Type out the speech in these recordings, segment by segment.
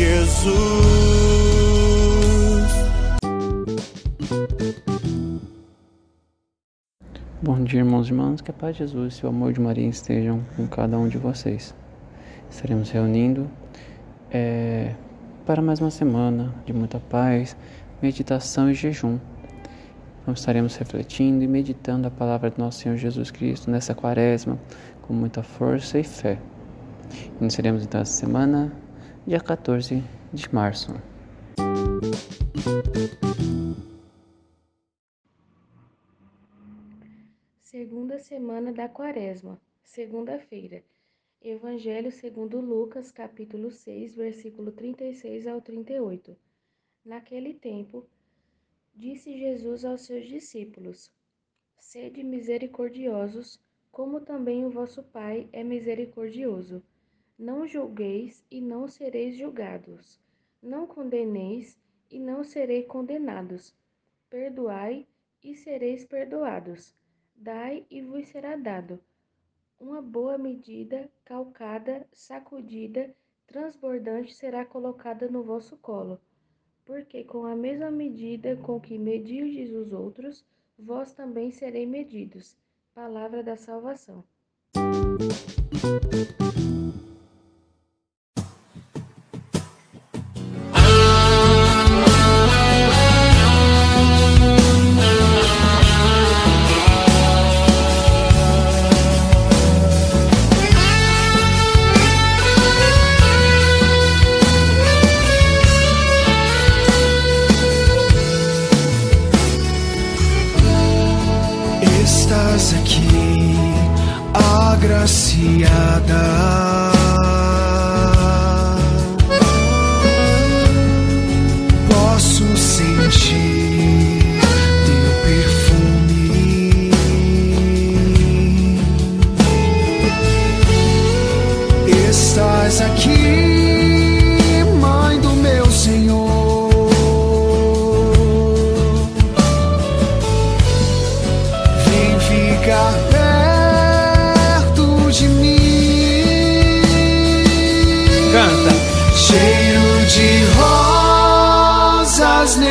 Jesus. Bom dia, irmãos e irmãs, que a paz de Jesus e o amor de Maria estejam com cada um de vocês. Estaremos reunindo eh, para mais uma semana de muita paz, meditação e jejum. Então, estaremos refletindo e meditando a palavra do nosso Senhor Jesus Cristo nessa quaresma com muita força e fé. Iniciaremos então essa semana, dia 14 de março. Segunda semana da Quaresma, segunda-feira. Evangelho segundo Lucas, capítulo 6, versículo 36 ao 38. Naquele tempo, disse Jesus aos seus discípulos: Sede misericordiosos, como também o vosso Pai é misericordioso. Não julgueis e não sereis julgados. Não condeneis e não sereis condenados. Perdoai e sereis perdoados. Dai e vos será dado. Uma boa medida, calcada, sacudida, transbordante será colocada no vosso colo. Porque com a mesma medida com que medirdes os outros, vós também sereis medidos. Palavra da salvação. Estás agraciada. Posso sentir teu perfume. Estás aqui,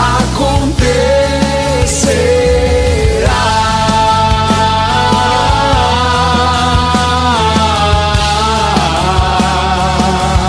acontecer.